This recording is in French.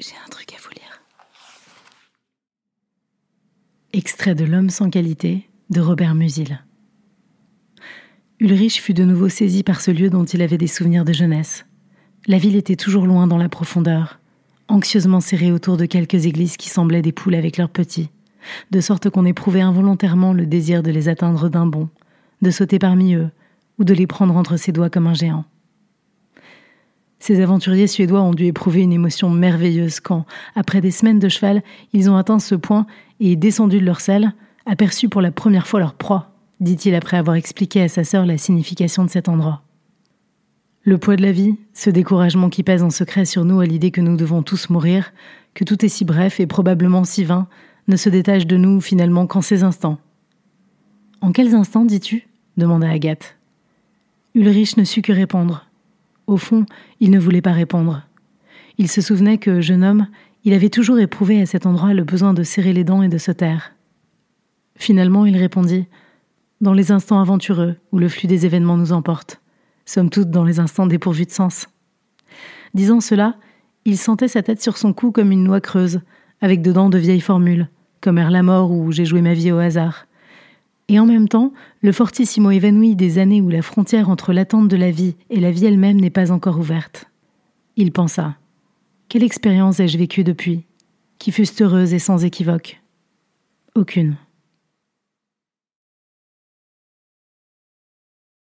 J'ai un truc à vous lire. Extrait de L'homme sans qualité de Robert Musil. Ulrich fut de nouveau saisi par ce lieu dont il avait des souvenirs de jeunesse. La ville était toujours loin dans la profondeur, anxieusement serrée autour de quelques églises qui semblaient des poules avec leurs petits, de sorte qu'on éprouvait involontairement le désir de les atteindre d'un bond, de sauter parmi eux, ou de les prendre entre ses doigts comme un géant. Ces aventuriers suédois ont dû éprouver une émotion merveilleuse quand, après des semaines de cheval, ils ont atteint ce point et, descendu de leur selle, aperçu pour la première fois leur proie, dit-il après avoir expliqué à sa sœur la signification de cet endroit. Le poids de la vie, ce découragement qui pèse en secret sur nous à l'idée que nous devons tous mourir, que tout est si bref et probablement si vain, ne se détache de nous finalement qu'en ces instants. En quels instants, dis-tu? demanda Agathe. Ulrich ne sut que répondre. Au fond, il ne voulait pas répondre. Il se souvenait que, jeune homme, il avait toujours éprouvé à cet endroit le besoin de serrer les dents et de se taire. Finalement, il répondit Dans les instants aventureux où le flux des événements nous emporte, somme toute dans les instants dépourvus de sens. Disant cela, il sentait sa tête sur son cou comme une noix creuse, avec dedans de vieilles formules, comme Erre la mort ou J'ai joué ma vie au hasard, et en même temps, le fortissimo évanoui des années où la frontière entre l'attente de la vie et la vie elle-même n'est pas encore ouverte. Il pensa Quelle expérience ai-je vécue depuis, qui fût heureuse et sans équivoque? Aucune.